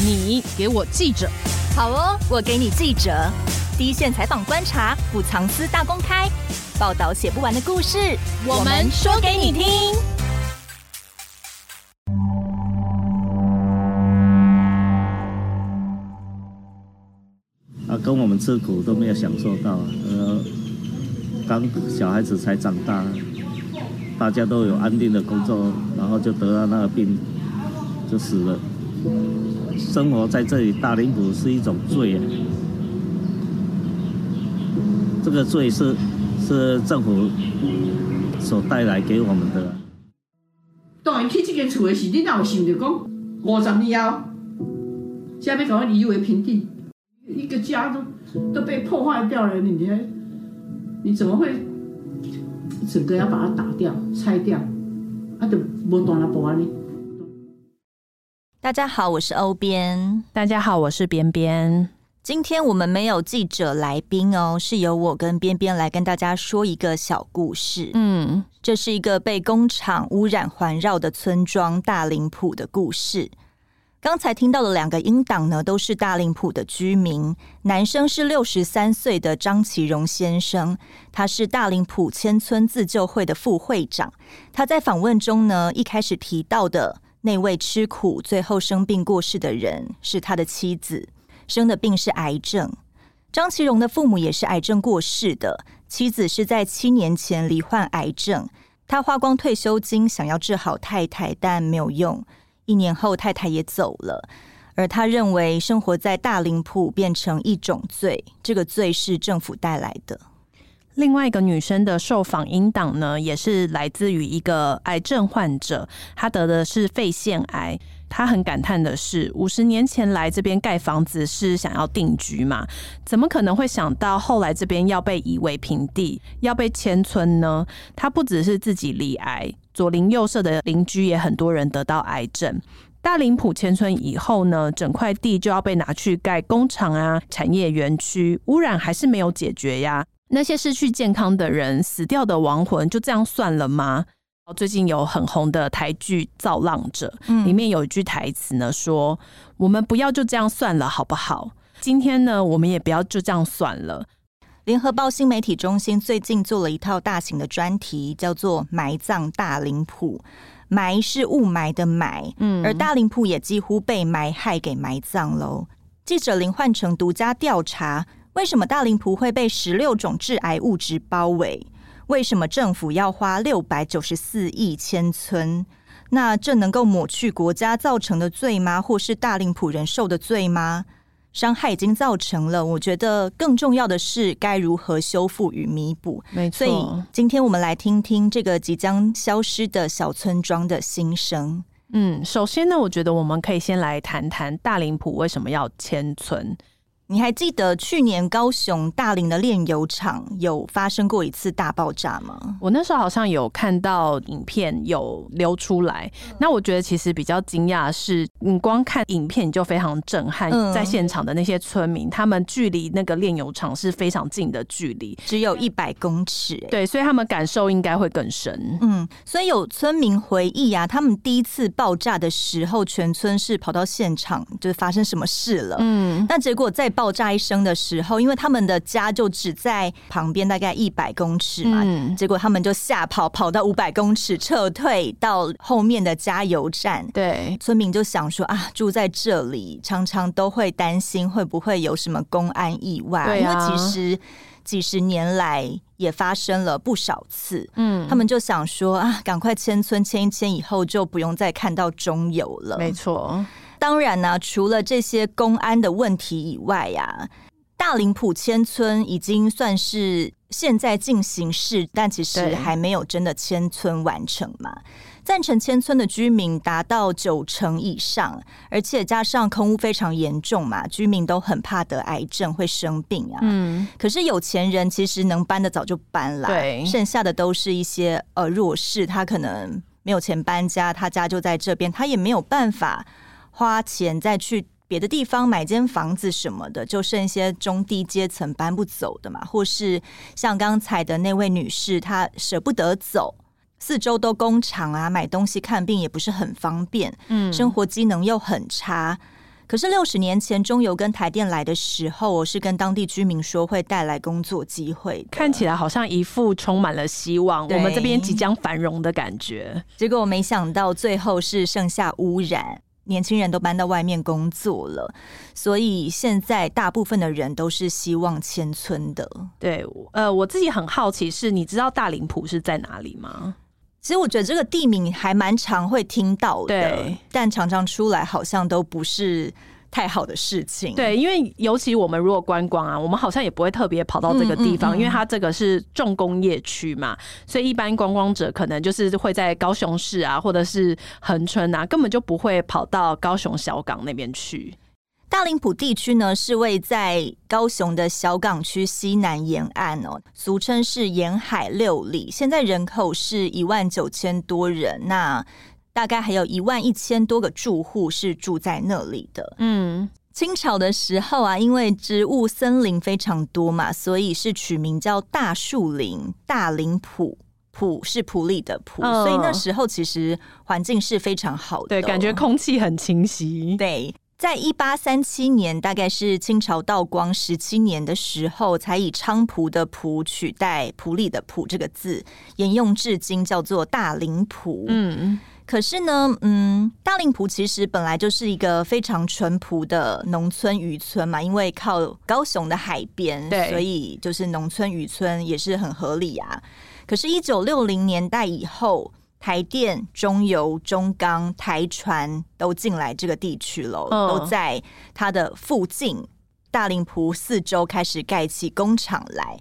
你给我记者，好哦，我给你记者，第一线采访观察，不藏私大公开，报道写不完的故事，我们说给你听。啊，跟我们吃苦都没有享受到，呃，刚小孩子才长大，大家都有安定的工作，然后就得了那个病，就死了。生活在这里大林埔是一种罪啊！这个罪是是政府所带来给我们的。当然去这间厝的时，你哪有想着讲五十年后，下面搞个夷为平地，一个家都都被破坏掉了，你还你怎么会整个要把它打掉、拆掉？啊，就无断了保安呢？大家好，我是欧边。大家好，我是边边。今天我们没有记者来宾哦，是由我跟边边来跟大家说一个小故事。嗯，这是一个被工厂污染环绕的村庄——大林埔的故事。刚才听到的两个音档呢，都是大林埔的居民。男生是六十三岁的张其荣先生，他是大林埔千村自救会的副会长。他在访问中呢，一开始提到的。那位吃苦最后生病过世的人是他的妻子，生的病是癌症。张其荣的父母也是癌症过世的，妻子是在七年前罹患癌症，他花光退休金想要治好太太，但没有用。一年后太太也走了，而他认为生活在大林埔变成一种罪，这个罪是政府带来的。另外一个女生的受访音档呢，也是来自于一个癌症患者，她得的是肺腺癌。她很感叹的是，五十年前来这边盖房子是想要定居嘛？怎么可能会想到后来这边要被夷为平地，要被迁村呢？她不只是自己罹癌，左邻右舍的邻居也很多人得到癌症。大林埔迁村以后呢，整块地就要被拿去盖工厂啊，产业园区，污染还是没有解决呀。那些失去健康的人，死掉的亡魂就这样算了吗？最近有很红的台剧《造浪者》，里面有一句台词呢，说：“我们不要就这样算了，好不好？今天呢，我们也不要就这样算了。”联合报新媒体中心最近做了一套大型的专题，叫做《埋葬大林埔》。埋是雾霾的埋，嗯，而大林埔也几乎被埋害给埋葬喽。记者林焕成独家调查。为什么大林埔会被十六种致癌物质包围？为什么政府要花六百九十四亿迁村？那这能够抹去国家造成的罪吗？或是大林浦人受的罪吗？伤害已经造成了，我觉得更重要的是该如何修复与弥补。没错，所以今天我们来听听这个即将消失的小村庄的心声。嗯，首先呢，我觉得我们可以先来谈谈大林浦为什么要迁村。你还记得去年高雄大林的炼油厂有发生过一次大爆炸吗？我那时候好像有看到影片有流出来。那我觉得其实比较惊讶的是，你光看影片就非常震撼。在现场的那些村民，他们距离那个炼油厂是非常近的距离，只有一百公尺。对，所以他们感受应该会更深。嗯，所以有村民回忆啊，他们第一次爆炸的时候，全村是跑到现场，就是发生什么事了。嗯，那结果在爆炸一声的时候，因为他们的家就只在旁边大概一百公尺嘛，嗯、结果他们就吓跑，跑到五百公尺撤退到后面的加油站。对，村民就想说啊，住在这里常常都会担心会不会有什么公安意外，因为其实几十年来也发生了不少次。嗯，他们就想说啊，赶快迁村迁一迁以后就不用再看到中油了。没错。当然呢、啊，除了这些公安的问题以外呀、啊，大林浦迁村已经算是现在进行式，但其实还没有真的迁村完成嘛。赞成迁村的居民达到九成以上，而且加上空污非常严重嘛，居民都很怕得癌症会生病啊。嗯，可是有钱人其实能搬的早就搬了，对，剩下的都是一些呃弱势，他可能没有钱搬家，他家就在这边，他也没有办法。花钱再去别的地方买间房子什么的，就剩一些中低阶层搬不走的嘛，或是像刚才的那位女士，她舍不得走，四周都工厂啊，买东西看病也不是很方便，嗯，生活机能又很差，可是六十年前中油跟台电来的时候，我是跟当地居民说会带来工作机会，看起来好像一副充满了希望，我们这边即将繁荣的感觉。结果我没想到最后是剩下污染，年轻人都搬到外面工作了，所以现在大部分的人都是希望迁村的。对，呃，我自己很好奇是，你知道大林埔是在哪里吗？其实我觉得这个地名还蛮常会听到的，但常常出来好像都不是太好的事情。对，因为尤其我们如果观光啊，我们好像也不会特别跑到这个地方，嗯嗯嗯，因为它这个是重工业区嘛，所以一般观光者可能就是会在高雄市啊，或者是恒春啊，根本就不会跑到高雄小港那边去。大林埔地区呢，是位在高雄的小港区西南沿岸哦，俗称是沿海六里。现在人口是一万九千多人，那大概还有一万一千多个住户是住在那里的。嗯，清朝的时候啊，因为植物森林非常多嘛，所以是取名叫大树林大林埔，埔是埔里的埔，哦，所以那时候其实环境是非常好的，哦，对，感觉空气很清晰，对。在一八三七年，大概是清朝道光十七年的时候，才以菖蒲的蒲取代埔里的埔这个字，沿用至今，叫做大林埔。嗯，可是呢，嗯，大令埔其实本来就是一个非常淳朴的农村渔村嘛，因为靠高雄的海边，对，所以就是农村渔村也是很合理啊。可是，一九六零年代以后。台电、中油、中钢、台船都进来这个地区了，哦，都在它的附近大林埔四周开始盖起工厂来。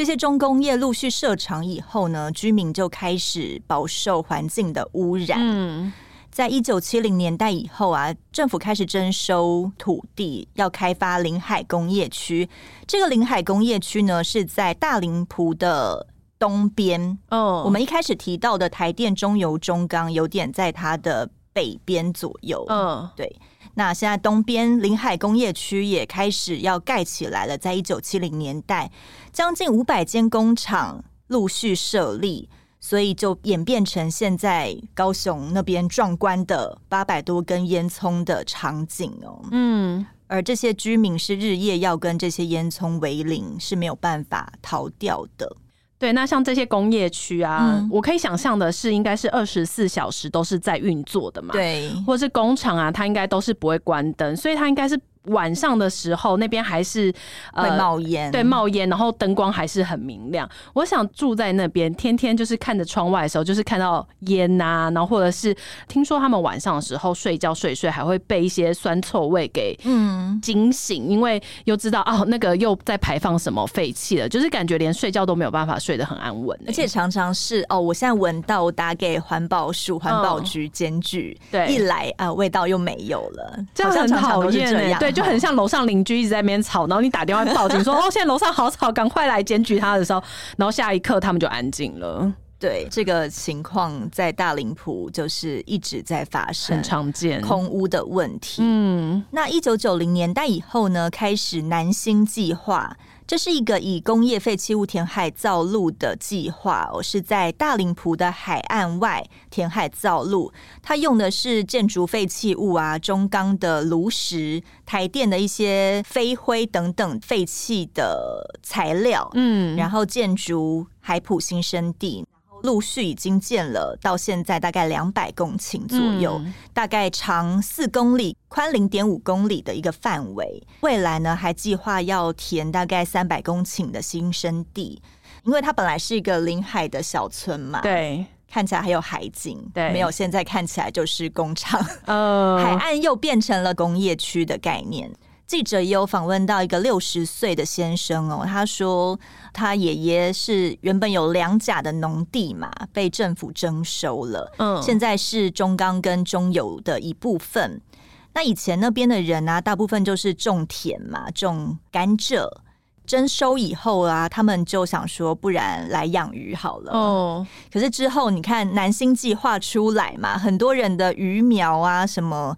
这些重工业陆续设厂以后呢，居民就开始饱受环境的污染。嗯，在一九七零年代以后啊，政府开始征收土地，要开发临海工业区。这个临海工业区呢，是在大林埔的。东边，哦，我们一开始提到的台电、中油、中钢，有点在它的北边左右。嗯，对。那现在东边临海工业区也开始要盖起来了，在一九七零年代，将近五百间工厂陆续设立，所以就演变成现在高雄那边壮观的八百多根烟囱的场景哦。嗯，而这些居民是日夜要跟这些烟囱为邻，是没有办法逃掉的。对，那像这些工业区啊，嗯，我可以想象的是，应该是二十四小时都是在运作的嘛，对，或是工厂啊，它应该都是不会关灯，所以它应该是。晚上的时候，那边还是会冒烟，呃，对，冒烟，然后灯光还是很明亮。我想住在那边，天天就是看着窗外的时候，就是看到烟呐，啊，然后或者是听说他们晚上的时候睡觉睡睡，还会被一些酸臭味给嗯。惊醒，因为又知道哦，那个又在排放什么废气了，就是感觉连睡觉都没有办法睡得很安稳，欸，而且常常是哦，我现在闻到，我打给环保署、环保局检举，对，一来啊，味道又没有了，这样很讨厌，欸，对。就很像楼上邻居一直在那边吵，然后你打电话报警说：“ 哦，现在楼上好吵，赶快来检举他的时候，然后下一刻他们就安静了。”对，这个情况在大林浦就是一直在发生，很常见空屋的问题。嗯，那一九九零年代以后呢，开始南星计划。这是一个以工业废弃物填海造陆的计划，哦，是在大林浦的海岸外填海造陆。它用的是建筑废弃物啊、中钢的炉石、台电的一些飞灰等等废弃的材料，嗯，然后建筑海普新生地。陆续已经建了，到现在大概两百公顷左右，嗯，大概长四公里、宽零点五公里的一个范围。未来呢，还计划要填大概三百公顷的新生地，因为它本来是一个临海的小村嘛，对，看起来还有海景，对，没有现在看起来就是工厂，呃，海岸又变成了工业区的概念。记者也有访问到一个六十岁的先生哦，他说他爷爷是原本有两甲的农地嘛，被政府征收了，嗯，现在是中钢跟中油的一部分。那以前那边的人啊，大部分就是种田嘛，种甘蔗。征收以后啊，他们就想说，不然来养鱼好了。哦，可是之后你看南星计划出来嘛，很多人的鱼苗啊什么。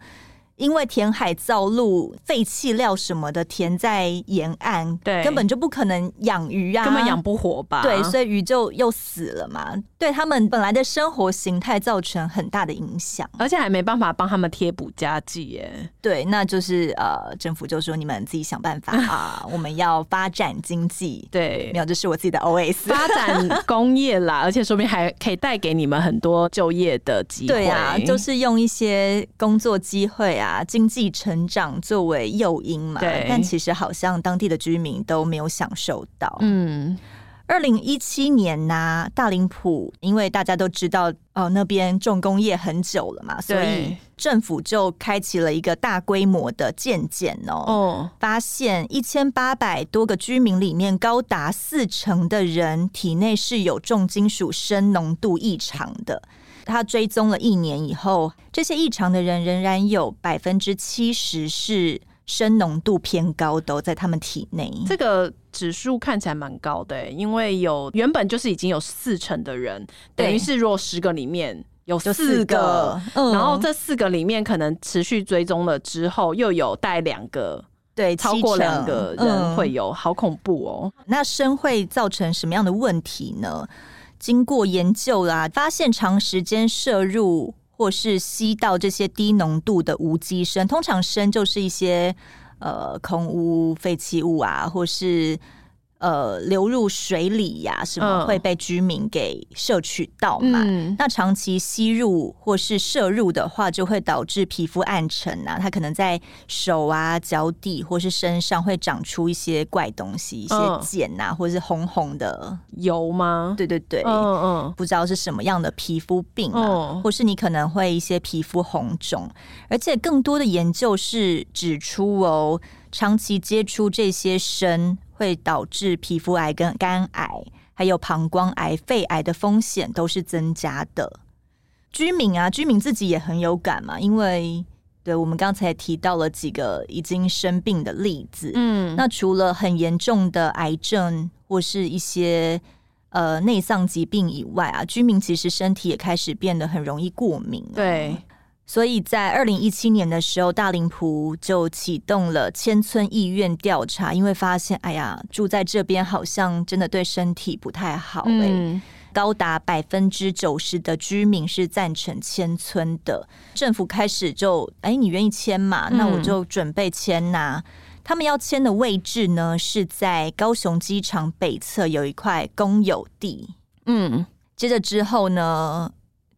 因为填海造陆，废弃料什么的填在沿岸，对，根本就不可能养鱼啊，根本养不活吧？对，所以鱼就又死了嘛，对他们本来的生活形态造成很大的影响，而且还没办法帮他们贴补家计耶。对，那就是呃，政府就说你们自己想办法啊，我们要发展经济。对，没有，这是我自己的 OS，发展工业啦，而且说明还可以带给你们很多就业的机会。对啊，就是用一些工作机会啊。啊，经济成长作为诱因嘛，对，但其实好像当地的居民都没有享受到。嗯，二零一七年呐、啊，大林浦因为大家都知道哦，那边重工业很久了嘛，所以政府就开启了一个大规模的建检哦，哦，发现一千八百多个居民里面，高达四成的人体内是有重金属砷浓度异常的。他追踪了一年以后，这些异常的人仍然有百分之七十是砷浓度偏高，都在他们体内。这个指数看起来蛮高的，因为有原本就是已经有四成的人，等于是如果十个里面有四个，四个嗯、然后这四个里面可能持续追踪了之后，又有带两个，对，超过两个人会有，嗯、好恐怖哦。那砷会造成什么样的问题呢？经过研究啦，发现长时间摄入或是吸到这些低浓度的无机砷，通常砷就是一些呃空污、废弃物啊，或是。呃，流入水里呀、啊，什么会被居民给摄取到嘛？嗯、那长期吸入或是摄入的话，就会导致皮肤暗沉啊。它可能在手啊、脚底或是身上会长出一些怪东西，一些茧啊，或是红红的油吗？对对对，嗯嗯，不知道是什么样的皮肤病啊，嗯、或是你可能会一些皮肤红肿，而且更多的研究是指出哦，长期接触这些砷。会导致皮肤癌、跟肝癌，还有膀胱癌、肺癌的风险都是增加的。居民啊，居民自己也很有感嘛，因为对我们刚才提到了几个已经生病的例子。嗯，那除了很严重的癌症或是一些呃内脏疾病以外啊，居民其实身体也开始变得很容易过敏。对。所以在二零一七年的时候，大林埔就启动了迁村意愿调查，因为发现，哎呀，住在这边好像真的对身体不太好，欸。嗯，高达百分之九十的居民是赞成迁村的。政府开始就，哎，你愿意迁嘛？那我就准备迁呐，啊。嗯，他们要迁的位置呢，是在高雄机场北侧有一块公有地。嗯，接着之后呢？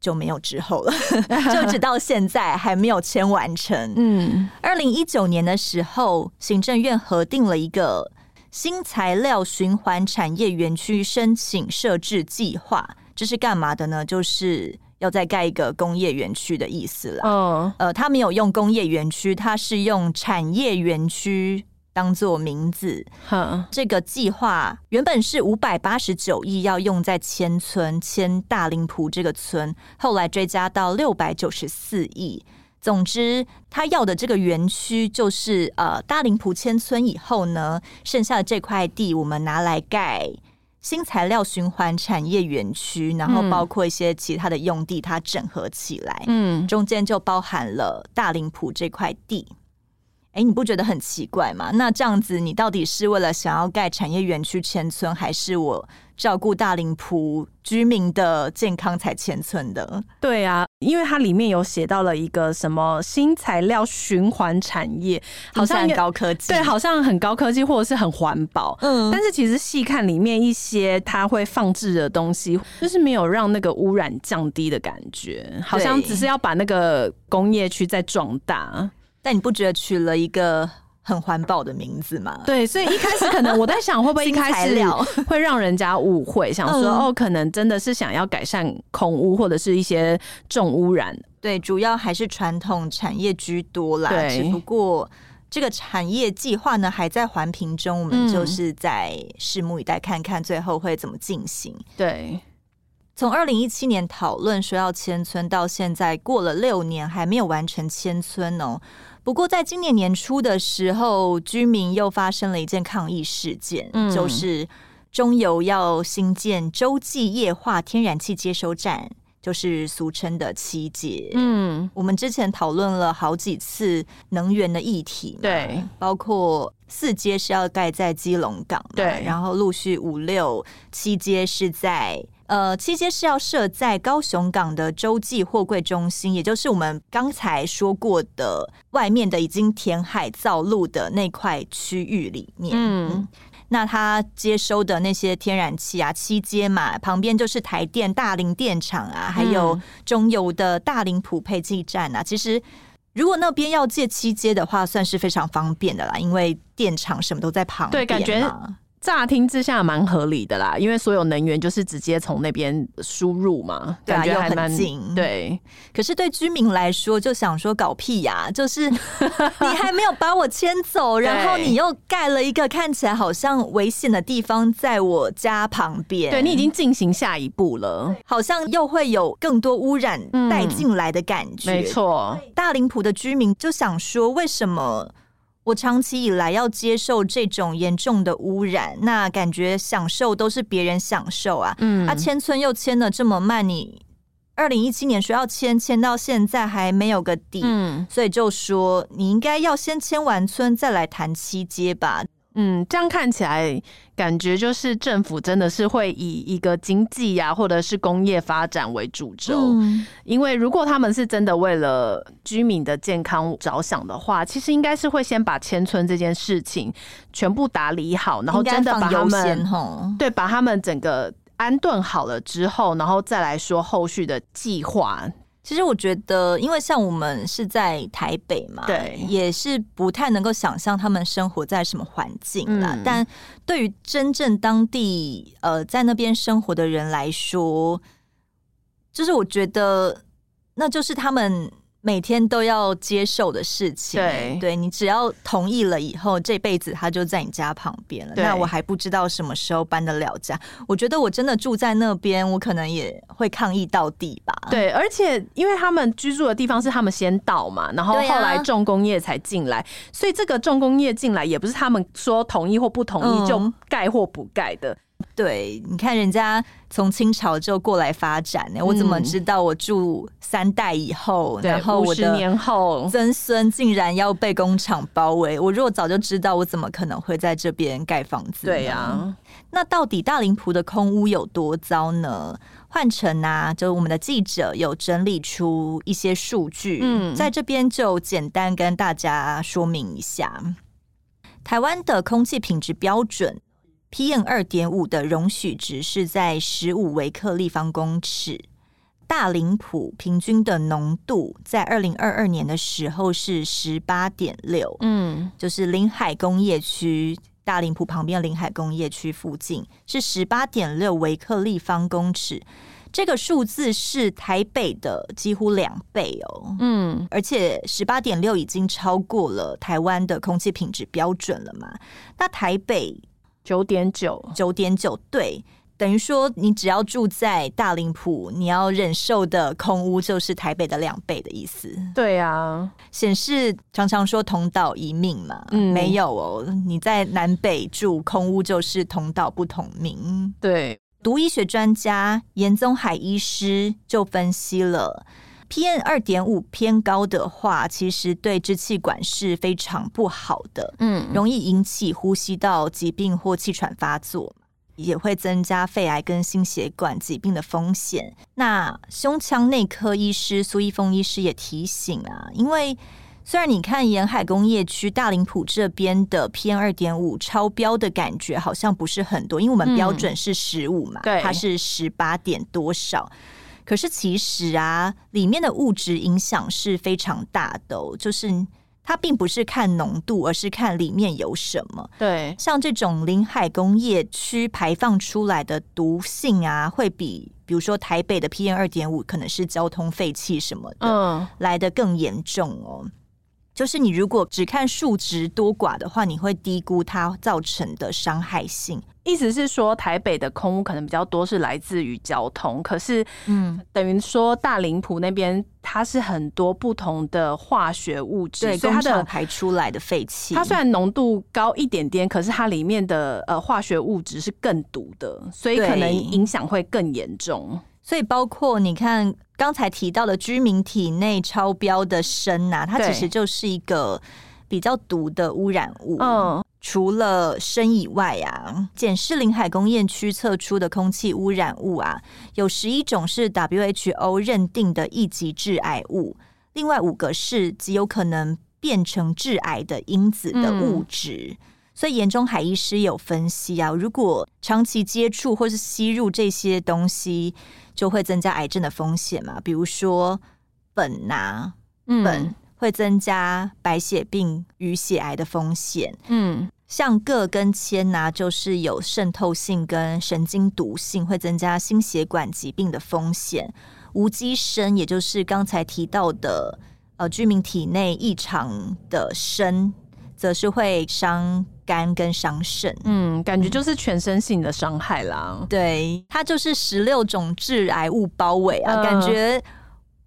就没有之后了，就直到现在还没有签完成。嗯，二零一九年的时候，行政院核定了一个新材料循环产业园区申请设置计划，这是干嘛的呢？就是要再盖一个工业园区的意思了。嗯，呃，他没有用工业园区，他是用产业园区。当做名字，嗯、这个计划原本是五百八十九亿要用在千村千大林浦这个村，后来追加到六百九十四亿。总之，他要的这个园区就是呃大林浦千村以后呢，剩下的这块地我们拿来盖新材料循环产业园区，然后包括一些其他的用地，它整合起来，嗯，中间就包含了大林浦这块地。哎，你不觉得很奇怪吗？那这样子，你到底是为了想要盖产业园区迁村，还是我照顾大林埔居民的健康才迁村的？对啊，因为它里面有写到了一个什么新材料循环产业，好像很高科技，对，好像很高科技或者是很环保。嗯，但是其实细看里面一些它会放置的东西，就是没有让那个污染降低的感觉，好像只是要把那个工业区再壮大。但你不觉得取了一个很环保的名字吗？对，所以一开始可能我在想，会不会一开始 会让人家误会，想说哦，可能真的是想要改善空污或者是一些重污染。对，主要还是传统产业居多啦。对，只不过这个产业计划呢还在环评中，我们就是在拭目以待，看看最后会怎么进行。对。从二零一七年讨论说要迁村到现在过了六年，还没有完成迁村哦。不过在今年年初的时候，居民又发生了一件抗议事件，嗯、就是中油要新建洲际液化天然气接收站，就是俗称的七接。嗯，我们之前讨论了好几次能源的议题，对，包括四接是要盖在基隆港，对，然后陆续五六七接是在呃七街是要设在高雄港的洲际货柜中心，也就是我们刚才说过的外面的已经填海造陆的那块区域里面。嗯。那他接收的那些天然气啊，七街嘛，旁边就是台电大林电厂啊，还有中油的大林埔配给站啊。其实，如果那边要借七街的话，算是非常方便的啦，因为电厂什么都在旁边。对，感觉。乍听之下蛮合理的啦，因为所有能源就是直接从那边输入嘛，对啊，感觉还蛮近。对，可是对居民来说，就想说搞屁呀，就是 你还没有把我迁走，然后你又盖了一个看起来好像危险的地方在我家旁边，对，你已经进行下一步了，好像又会有更多污染带进来的感觉。嗯，没错，大林浦的居民就想说，为什么？我长期以来要接受这种严重的污染，那感觉享受都是别人享受啊。嗯，啊，迁村又迁的这么慢，你二零一七年说要迁，迁到现在还没有个底，嗯，所以就说你应该要先迁完村再来谈七街吧。嗯，这样看起来，感觉就是政府真的是会以一个经济呀，或者是工业发展为主轴。嗯，因为如果他们是真的为了居民的健康着想的话，其实应该是会先把迁村这件事情全部打理好，然后真的把他们对，把他们整个安顿好了之后，然后再来说后续的计划。其实我觉得，因为像我们是在台北嘛，对，也是不太能够想象他们生活在什么环境啦。嗯、但对于真正当地呃在那边生活的人来说，就是我觉得那就是他们。每天都要接受的事情，对，对你只要同意了以后，这辈子他就在你家旁边了。那我还不知道什么时候搬得了家。我觉得我真的住在那边，我可能也会抗议到底吧。对，而且因为他们居住的地方是他们先到嘛，然后后来重工业才进来，所以这个重工业进来也不是他们说同意或不同意就盖或不盖的。对，你看人家从清朝就过来发展呢，我怎么知道我住三代以后，然后我的年后曾孙竟然要被工厂包围？我如果早就知道，我怎么可能会在这边盖房子？对呀，那到底大林埔的空屋有多糟呢？换成啊，就我们的记者有整理出一些数据，嗯，在这边就简单跟大家说明一下，台湾的空气品质标准。PM 二点五的容许值是在十五微克立方公尺。大林埔平均的浓度在二零二二年的时候是十八点六，嗯，就是临海工业区大林浦旁边临海工业区附近是十八点六微克立方公尺，这个数字是台北的几乎两倍哦，嗯，而且十八点六已经超过了台湾的空气品质标准了嘛？那台北。九点九，九点九，对，等于说你只要住在大林埔，你要忍受的空屋就是台北的两倍的意思。对啊，显示常常说同岛一命嘛，嗯，没有哦，你在南北住空屋就是同岛不同命。对，毒医学专家严宗海医师就分析了。PM 二点五偏高的话，其实对支气管是非常不好的，嗯，容易引起呼吸道疾病或气喘发作，也会增加肺癌跟心血管疾病的风险。那胸腔内科医师苏一峰医师也提醒啊，因为虽然你看沿海工业区大林埔这边的 PM 二点五超标的感觉好像不是很多，因为我们标准是十五嘛，对，它是十八点多少。可是其实啊，里面的物质影响是非常大的哦，就是它并不是看浓度，而是看里面有什么。对，像这种临海工业区排放出来的毒性啊，会比比如说台北的 PM 二点五，可能是交通废气什么的，嗯，来的更严重哦。就是你如果只看数值多寡的话，你会低估它造成的伤害性。意思是说，台北的空污可能比较多是来自于交通，可是，嗯，等于说大林埔那边它是很多不同的化学物质，对，所以它的排出来的废气，它虽然浓度高一点点，可是它里面的呃化学物质是更毒的，所以可能影响会更严重。所以包括你看刚才提到的居民体内超标的砷呐、啊，它其实就是一个比较毒的污染物。嗯，除了砷以外啊，检视临海工业区测出的空气污染物啊，有十一种是 WHO 认定的一级致癌物，另外五个是极有可能变成致癌的因子的物质。嗯所以，严中海医师有分析啊，如果长期接触或是吸入这些东西，就会增加癌症的风险嘛。比如说苯呐、啊，苯会增加白血病与血癌的风险。嗯，像铬跟铅呐，就是有渗透性跟神经毒性，会增加心血管疾病的风险。无机砷，也就是刚才提到的，呃，居民体内异常的砷，则是会伤肝跟伤肾，嗯，感觉就是全身性的伤害啦。嗯、对，它就是十六种致癌物包围啊，呃、感觉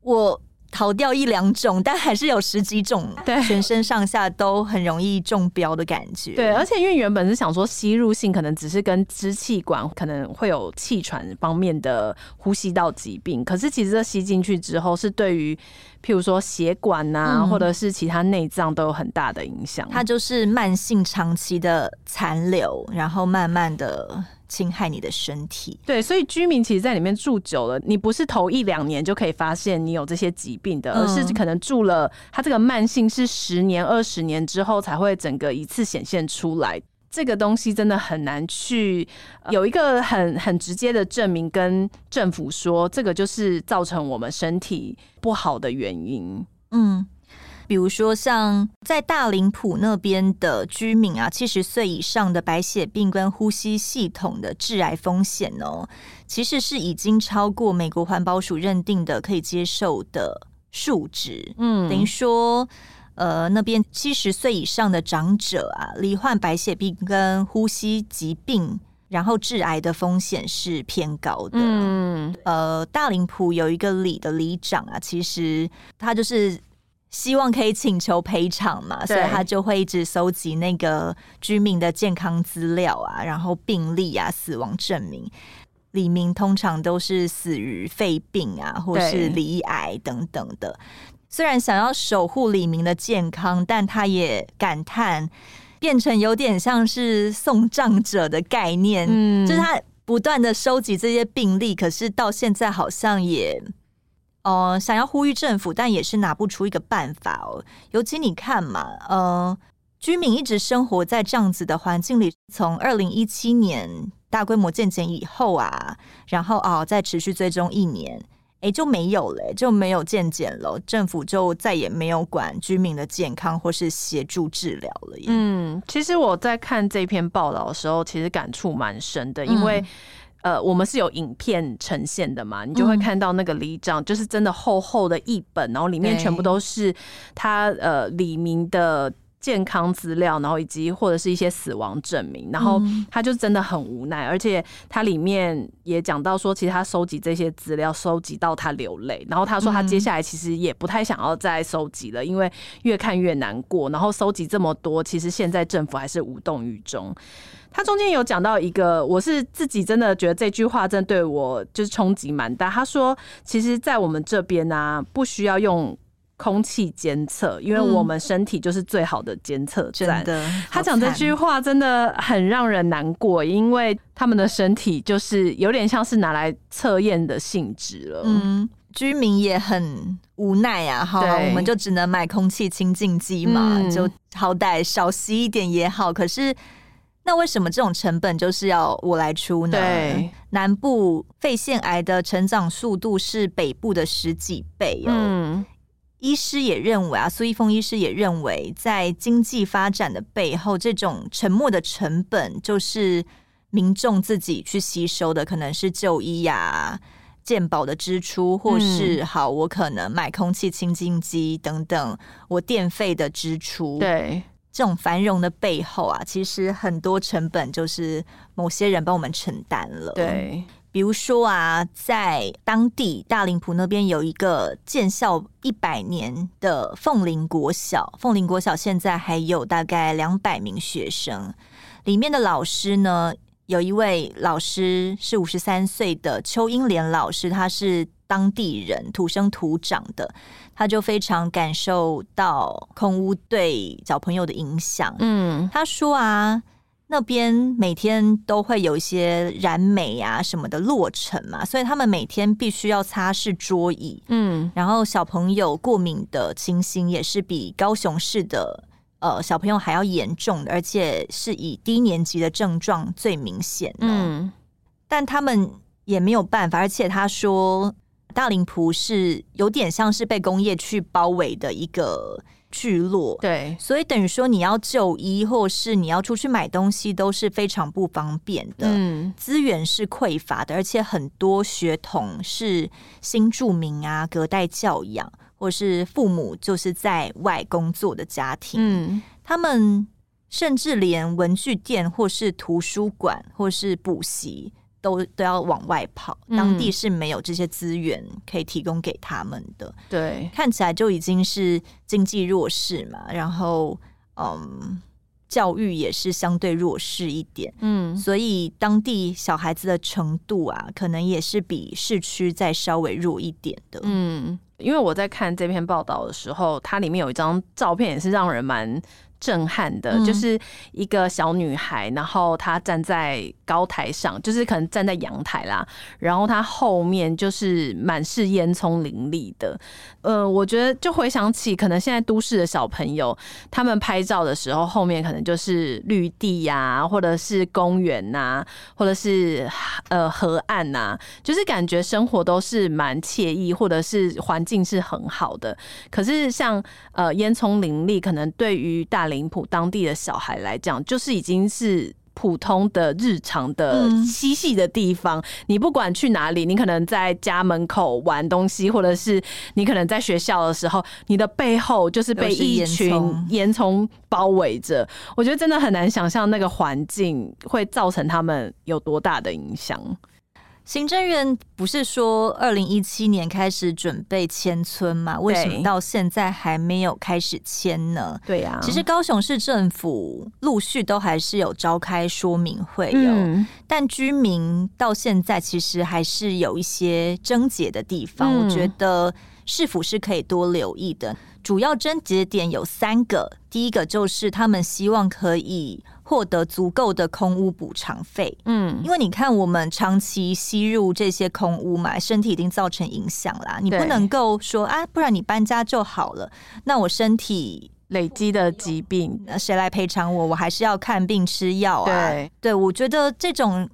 我。逃掉一两种，但还是有十几种，对，全身上下都很容易中标的感觉。对，而且因为原本是想说吸入性可能只是跟支气管可能会有气喘方面的呼吸道疾病，可是其实这吸进去之后，是对于譬如说血管呐、啊，嗯、或者是其他内脏都有很大的影响。它就是慢性长期的残留，然后慢慢的。侵害你的身体，对，所以居民其实，在里面住久了，你不是头一两年就可以发现你有这些疾病的，而是可能住了，它这个慢性是十年、二十年之后才会整个一次显现出来。这个东西真的很难去有一个很很直接的证明，跟政府说这个就是造成我们身体不好的原因。嗯。比如说，像在大林浦那边的居民啊，七十岁以上的白血病跟呼吸系统的致癌风险哦，其实是已经超过美国环保署认定的可以接受的数值。嗯，等于说，呃，那边七十岁以上的长者啊，罹患白血病跟呼吸疾病，然后致癌的风险是偏高的。嗯，呃，大林埔有一个里的里长啊，其实他就是。希望可以请求赔偿嘛，所以他就会一直搜集那个居民的健康资料啊，然后病历啊、死亡证明。李明通常都是死于肺病啊，或是罹癌等等的。虽然想要守护李明的健康，但他也感叹，变成有点像是送葬者的概念，嗯，就是他不断的收集这些病例，可是到现在好像也。呃，想要呼吁政府，但也是拿不出一个办法哦。尤其你看嘛，呃，居民一直生活在这样子的环境里，从二零一七年大规模建检以后啊，然后哦，再持续追踪一年，哎，就没有了，就没有建检了，政府就再也没有管居民的健康或是协助治疗了。嗯，其实我在看这篇报道的时候，其实感触蛮深的，因为。呃，我们是有影片呈现的嘛，你就会看到那个里长，就是真的厚厚的一本，然后里面全部都是他呃李明的健康资料，然后以及或者是一些死亡证明，然后他就真的很无奈，而且他里面也讲到说，其实他收集这些资料收集到他流泪，然后他说他接下来其实也不太想要再收集了，因为越看越难过，然后收集这么多，其实现在政府还是无动于衷。他中间有讲到一个，我是自己真的觉得这句话真的对我就是冲击蛮大。他说，其实，在我们这边呢、啊，不需要用空气监测，因为我们身体就是最好的监测站。真的，他讲这句话真的很让人难过，因为他们的身体就是有点像是拿来测验的性质了。嗯，居民也很无奈啊，哈，我们就只能买空气清净机嘛，嗯、就好歹少吸一点也好。可是。那为什么这种成本就是要我来出呢？对，南部肺腺癌的成长速度是北部的十几倍哦。嗯，医师也认为啊，苏一峰医师也认为，在经济发展的背后，这种沉默的成本就是民众自己去吸收的，可能是就医呀、啊、健保的支出，或是好，我可能买空气清净机等等，我电费的支出。对。这种繁荣的背后啊，其实很多成本就是某些人帮我们承担了。对，比如说啊，在当地大林埔那边有一个建校一百年的凤林国小，凤林国小现在还有大概两百名学生，里面的老师呢，有一位老师是五十三岁的邱英莲老师，他是当地人，土生土长的，他就非常感受到空屋对小朋友的影响。嗯，他说啊。那边每天都会有一些燃煤啊什么的落成嘛，所以他们每天必须要擦拭桌椅。嗯，然后小朋友过敏的情形也是比高雄市的呃小朋友还要严重的，而且是以低年级的症状最明显。嗯，但他们也没有办法，而且他说大林埔是有点像是被工业区包围的一个。聚落，对，所以等于说你要就医，或是你要出去买东西，都是非常不方便的。嗯，资源是匮乏的，而且很多学童是新住民啊，隔代教养，或是父母就是在外工作的家庭。嗯，他们甚至连文具店，或是图书馆，或是补习。都都要往外跑，当地是没有这些资源可以提供给他们的。嗯、对，看起来就已经是经济弱势嘛，然后嗯，教育也是相对弱势一点。嗯，所以当地小孩子的程度啊，可能也是比市区再稍微弱一点的。嗯，因为我在看这篇报道的时候，它里面有一张照片，也是让人蛮。震撼的，就是一个小女孩，然后她站在高台上，就是可能站在阳台啦，然后她后面就是满是烟囱林立的。呃，我觉得就回想起，可能现在都市的小朋友，他们拍照的时候，后面可能就是绿地呀、啊，或者是公园呐、啊，或者是呃河岸呐、啊，就是感觉生活都是蛮惬意，或者是环境是很好的。可是像呃烟囱林立，可能对于大林蒲当地的小孩来讲，就是已经是普通的日常的嬉戏的地方。嗯、你不管去哪里，你可能在家门口玩东西，或者是你可能在学校的时候，你的背后就是被一群烟囱包围着。我觉得真的很难想象那个环境会造成他们有多大的影响。行政院不是说二零一七年开始准备迁村吗？为什么到现在还没有开始迁呢？对呀，其实高雄市政府陆续都还是有召开说明会有，嗯、但居民到现在其实还是有一些症结的地方。嗯、我觉得市府是可以多留意的。主要症结点有三个，第一个就是他们希望可以。获得足够的空屋补偿费，嗯，因为你看，我们长期吸入这些空屋嘛，身体已经造成影响啦。你不能够说啊，不然你搬家就好了。那我身体累积的疾病，那谁来赔偿我？我还是要看病吃药啊。对，对我觉得这种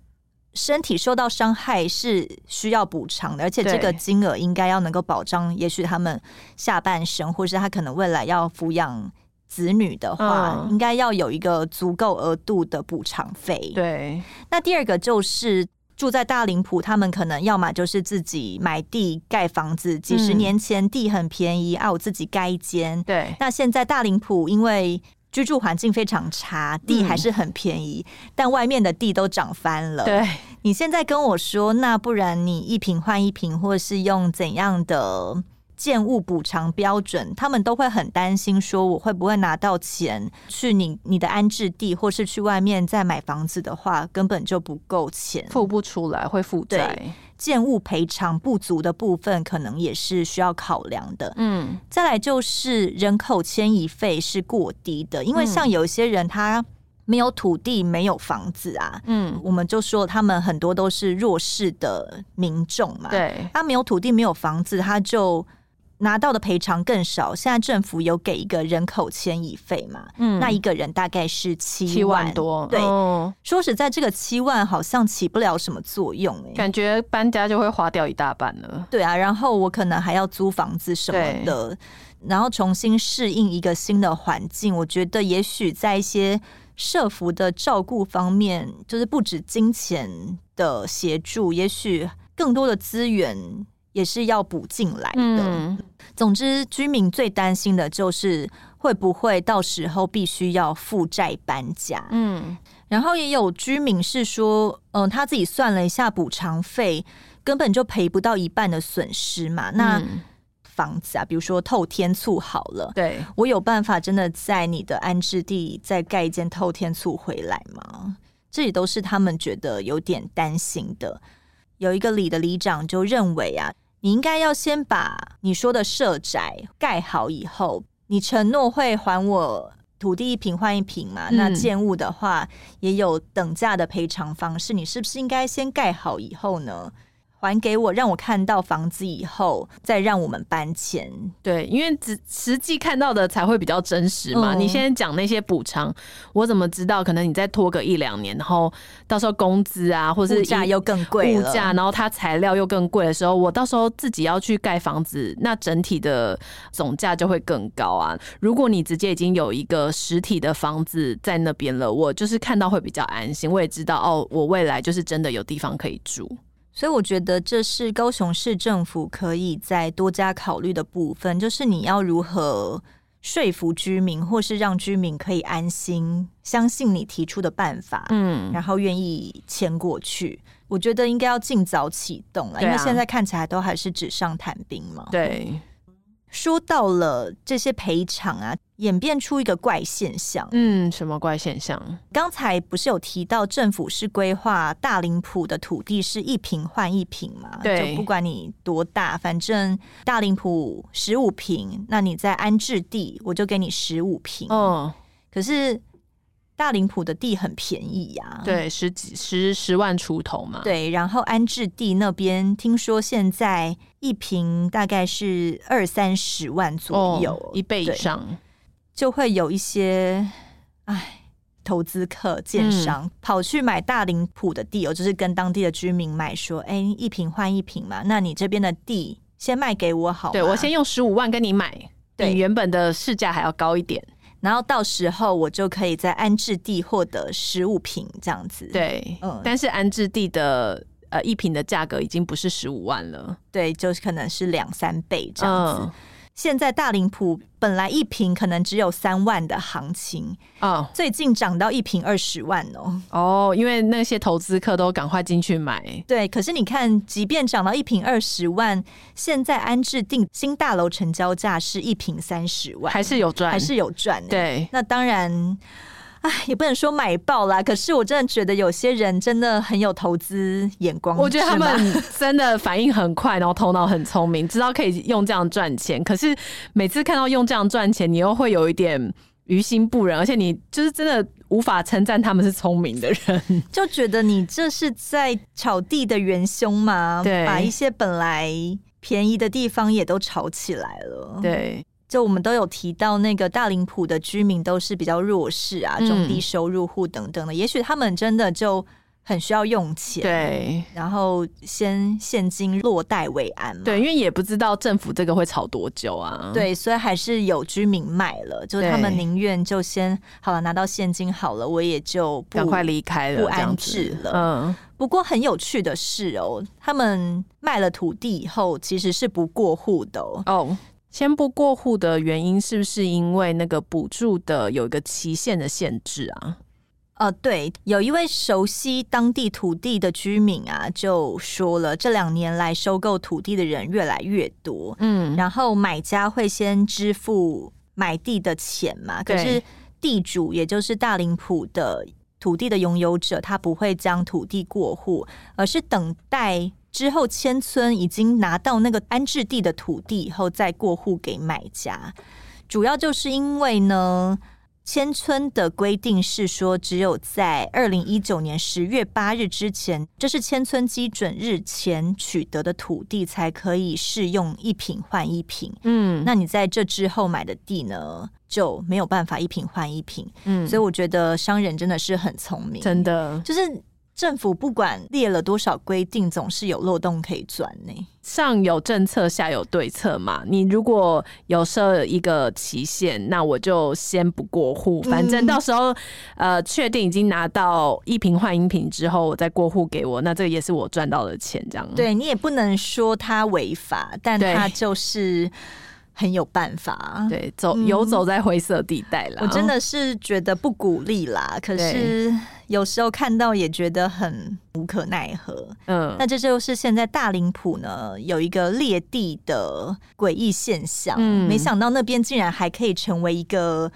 身体受到伤害是需要补偿的，而且这个金额应该要能够保障，也许他们下半生，或是他可能未来要抚养。子女的话，应该要有一个足够额度的补偿费。对，那第二个就是住在大林浦，他们可能要么就是自己买地盖房子。几十年前地很便宜啊，我自己盖一间。对，那现在大林浦因为居住环境非常差，地还是很便宜，但外面的地都涨翻了。对，你现在跟我说，那不然你一平换一平，或是用怎样的？建物补偿标准，他们都会很担心，说我会不会拿到钱去你你的安置地，或是去外面再买房子的话，根本就不够钱，付不出来会负债。建物赔偿不足的部分，可能也是需要考量的。嗯，再来就是人口迁移费是过低的，因为像有一些人他没有土地、没有房子啊，嗯，我们就说他们很多都是弱势的民众嘛，对，他没有土地、没有房子，他就。拿到的赔偿更少。现在政府有给一个人口迁移费嘛？嗯，那一个人大概是七万，七万多。对，哦、说实在，这个七万好像起不了什么作用感觉搬家就会花掉一大半了。对啊，然后我可能还要租房子什么的，然后重新适应一个新的环境。我觉得也许在一些社福的照顾方面，就是不止金钱的协助，也许更多的资源。也是要补进来的。嗯、总之，居民最担心的就是会不会到时候必须要负债搬家。嗯，然后也有居民是说，嗯、呃，他自己算了一下补偿费，根本就赔不到一半的损失嘛。那房子啊，比如说透天厝好了，对，我有办法真的在你的安置地再盖一间透天厝回来吗？这也都是他们觉得有点担心的。有一个里的里长就认为啊，你应该要先把你说的社宅盖好以后，你承诺会还我土地一平换一平嘛？嗯、那建物的话也有等价的赔偿方式，你是不是应该先盖好以后呢？还给我，让我看到房子以后，再让我们搬迁。对，因为只实际看到的才会比较真实嘛。嗯、你现在讲那些补偿，我怎么知道？可能你再拖个一两年，然后到时候工资啊，或者是物价又更贵，物价，然后它材料又更贵的时候，我到时候自己要去盖房子，那整体的总价就会更高啊。如果你直接已经有一个实体的房子在那边了，我就是看到会比较安心，我也知道哦，我未来就是真的有地方可以住。所以我觉得这是高雄市政府可以再多加考虑的部分，就是你要如何说服居民，或是让居民可以安心相信你提出的办法，嗯，然后愿意迁过去。我觉得应该要尽早启动了，因为现在看起来都还是纸上谈兵嘛。对。说到了这些赔偿啊，演变出一个怪现象。嗯，什么怪现象？刚才不是有提到政府是规划大林埔的土地是一平换一平嘛？对，就不管你多大，反正大林埔十五平，那你在安置地我就给你十五平。哦，可是。大林埔的地很便宜呀，啊，对，十几十十万出头嘛。对，然后安置地那边听说现在一平大概是二三十万左右，哦，一倍以上，就会有一些哎投资客建商，嗯，跑去买大林埔的地哦，就是跟当地的居民买说，哎，一平换一平嘛，那你这边的地先卖给我好，对，我先用十五万跟你买，比原本的市价还要高一点。然后到时候我就可以在安置地获得十五瓶这样子。对，嗯，但是安置地的呃一瓶的价格已经不是十五万了，对，就是可能是两三倍这样子。嗯现在大林埔本来一瓶可能只有三万的行情哦，最近涨到一瓶二十万哦。哦，因为那些投资客都赶快进去买。对，可是你看，即便涨到一瓶二十万，现在安置定新大楼成交价是一瓶三十万，还是有赚，还是有赚。对，那当然。哎，也不能说买爆啦，可是我真的觉得有些人真的很有投资眼光。我觉得他们真的反应很快，然后头脑很聪明，知道可以用这样赚钱。可是每次看到用这样赚钱，你又会有一点于心不忍，而且你就是真的无法称赞他们是聪明的人，就觉得你这是在炒地的元凶嘛？对，把一些本来便宜的地方也都炒起来了。对。就我们都有提到，那个大林埔的居民都是比较弱势啊，中低收入户等等的，嗯、也许他们真的就很需要用钱，对，然后先现金落袋为安嘛，对，因为也不知道政府这个会炒多久啊，对，所以还是有居民卖了，就他们宁愿就先好了，拿到现金好了，我也就赶快离开了，不安置了。嗯，不过很有趣的是哦，他们卖了土地以后，其实是不过户的哦。哦先不过户的原因是不是因为那个补助的有一个期限的限制啊？呃，对，有一位熟悉当地土地的居民啊，就说了，这两年来收购土地的人越来越多，嗯，然后买家会先支付买地的钱嘛，可是地主也就是大林埔的土地的拥有者，他不会将土地过户，而是等待。之后迁村已经拿到那个安置地的土地以后，再过户给买家。主要就是因为呢，迁村的规定是说，只有在二零一九年十月八日之前，这是迁村基准日前取得的土地，才可以适用一品换一品。嗯，那你在这之后买的地呢，就没有办法一品换一品。嗯，所以我觉得商人真的是很聪明，真的就是。政府不管列了多少规定，总是有漏洞可以钻呢。上有政策，下有对策嘛。你如果有设一个期限，那我就先不过户，反正到时候、嗯、呃确定已经拿到一瓶换一瓶之后，我再过户给我，那这个也是我赚到的钱，这样。对，你也不能说他违法，但他就是。很有办法，对，走游走在灰色地带了。我真的是觉得不鼓励啦，可是有时候看到也觉得很无可奈何。嗯，那这就是现在大林浦呢有一个裂地的诡异现象。嗯，没想到那边竟然还可以成为一个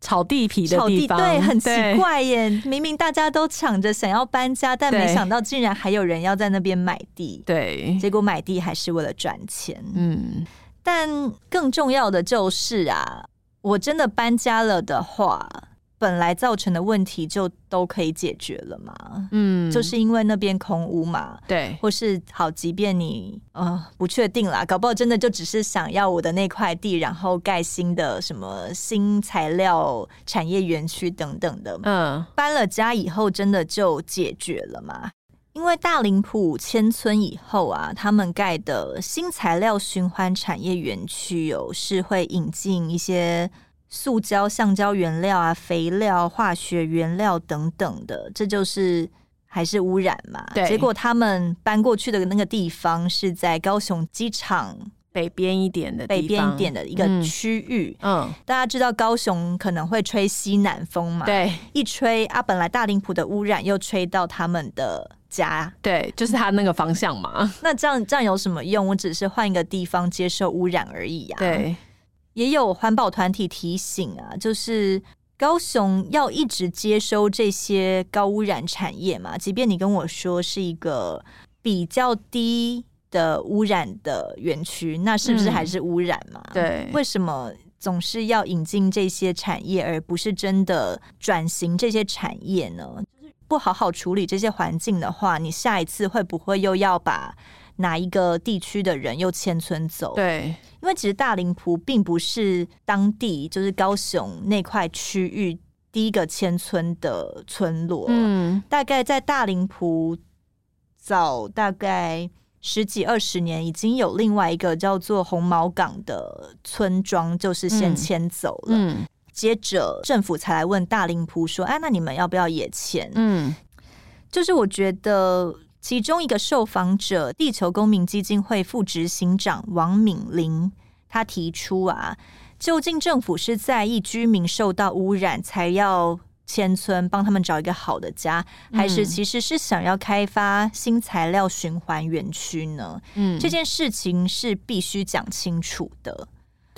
炒地皮的地方，对，很奇怪耶。明明大家都抢着想要搬家，但没想到竟然还有人要在那边买地。对，结果买地还是为了赚钱。嗯，但更重要的就是啊，我真的搬家了的话。本来造成的问题就都可以解决了嘛？嗯，就是因为那边空屋嘛。对，或是好，即便你呃不确定啦，搞不好真的就只是想要我的那块地，然后盖新的什么新材料产业园区等等的。嗯，搬了家以后真的就解决了嘛？因为大林埔迁村以后啊，他们盖的新材料循环产业园区有是会引进一些。塑胶、橡胶原料啊，肥料、化学原料等等的，这就是还是污染嘛？对。结果他们搬过去的那个地方是在高雄机场北边一点的北边一点的一个区域。嗯，大家知道高雄可能会吹西南风嘛？对，一吹啊，本来大林埔的污染又吹到他们的家，对，就是他那个方向嘛。那这样这样有什么用？我只是换一个地方接受污染而已呀、啊。对。也有环保团体提醒啊，就是高雄要一直接收这些高污染产业嘛，即便你跟我说是一个比较低的污染的园区，那是不是还是污染嘛？嗯，对，为什么总是要引进这些产业，而不是真的转型这些产业呢？就是不好好处理这些环境的话，你下一次会不会又要把哪一个地区的人又迁村走？对，因为其实大林埔并不是当地就是高雄那块区域第一个迁村的村落。嗯，大概在大林埔早大概十几二十年，已经有另外一个叫做红毛港的村庄，就是先迁走了。嗯，嗯，接着政府才来问大林埔说：“哎，那你们要不要也迁？”嗯，就是我觉得。其中一个受访者，地球公民基金会副执行长王敏玲，他提出啊，究竟政府是在意居民受到污染才要迁村，帮他们找一个好的家，还是其实是想要开发新材料循环园区呢？嗯，这件事情是必须讲清楚的。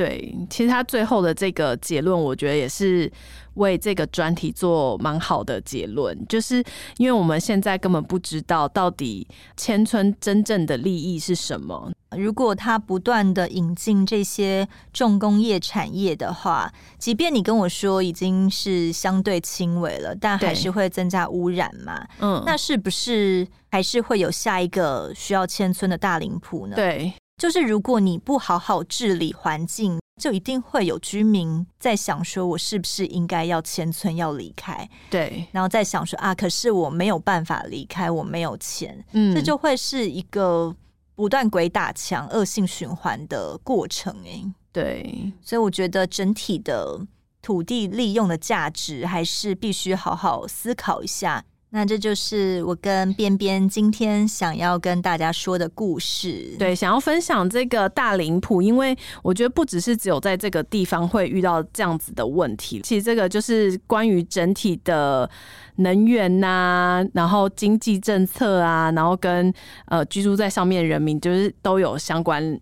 对，其实他最后的这个结论，我觉得也是为这个专题做蛮好的结论，就是因为我们现在根本不知道到底千村真正的利益是什么。如果他不断的引进这些重工业产业的话，即便你跟我说已经是相对轻微了，但还是会增加污染嘛？嗯，那是不是还是会有下一个需要迁村的大林浦呢？对。就是如果你不好好治理环境，就一定会有居民在想说，我是不是应该要迁村要离开？对，然后再想说啊，可是我没有办法离开，我没有钱，嗯，这就会是一个不断鬼打墙、恶性循环的过程。哎，对，所以我觉得整体的土地利用的价值还是必须好好思考一下。那这就是我跟边边今天想要跟大家说的故事。对，想要分享这个大林埔，因为我觉得不只是只有在这个地方会遇到这样子的问题。其实这个就是关于整体的能源呐、然后经济政策啊，然后跟呃居住在上面的人民，就是都有相关。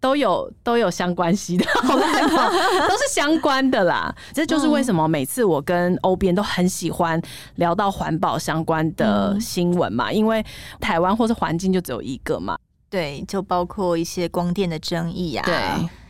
都有都有相关系的，好 都是相关的啦。这就是为什么每次我跟欧编都很喜欢聊到环保相关的新闻嘛，因为台湾或是环境就只有一个嘛。对，就包括一些光电的争议啊。对，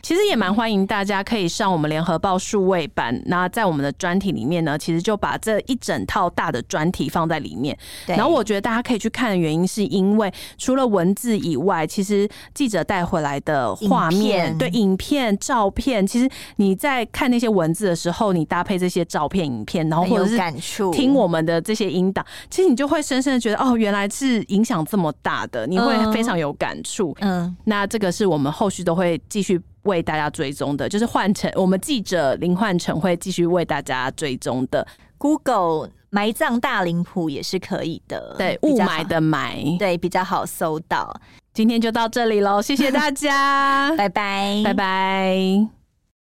其实也蛮欢迎大家可以上我们联合报数位版。那在我们的专题里面呢，其实就把这一整套大的专题放在里面。对。然后我觉得大家可以去看的原因，是因为除了文字以外，其实记者带回来的画面，影，对，影片、照片，其实你在看那些文字的时候，你搭配这些照片、影片，然后或者是听我们的这些音档，其实你就会深深的觉得，哦，原来是影响这么大的，你会非常有。感触，嗯，那这个是我们后续都会继续为大家追踪的，就是换成我们记者林焕成会继续为大家追踪的。Google 埋葬大林埔也是可以的，对，雾霾的霾，对，比较好搜到。今天就到这里喽，谢谢大家，拜拜，拜拜。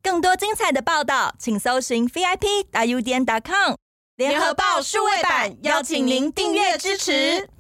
更多精彩的报道，请搜寻 VIP 大 U 点 com 联合报数位版，邀请您订阅支持。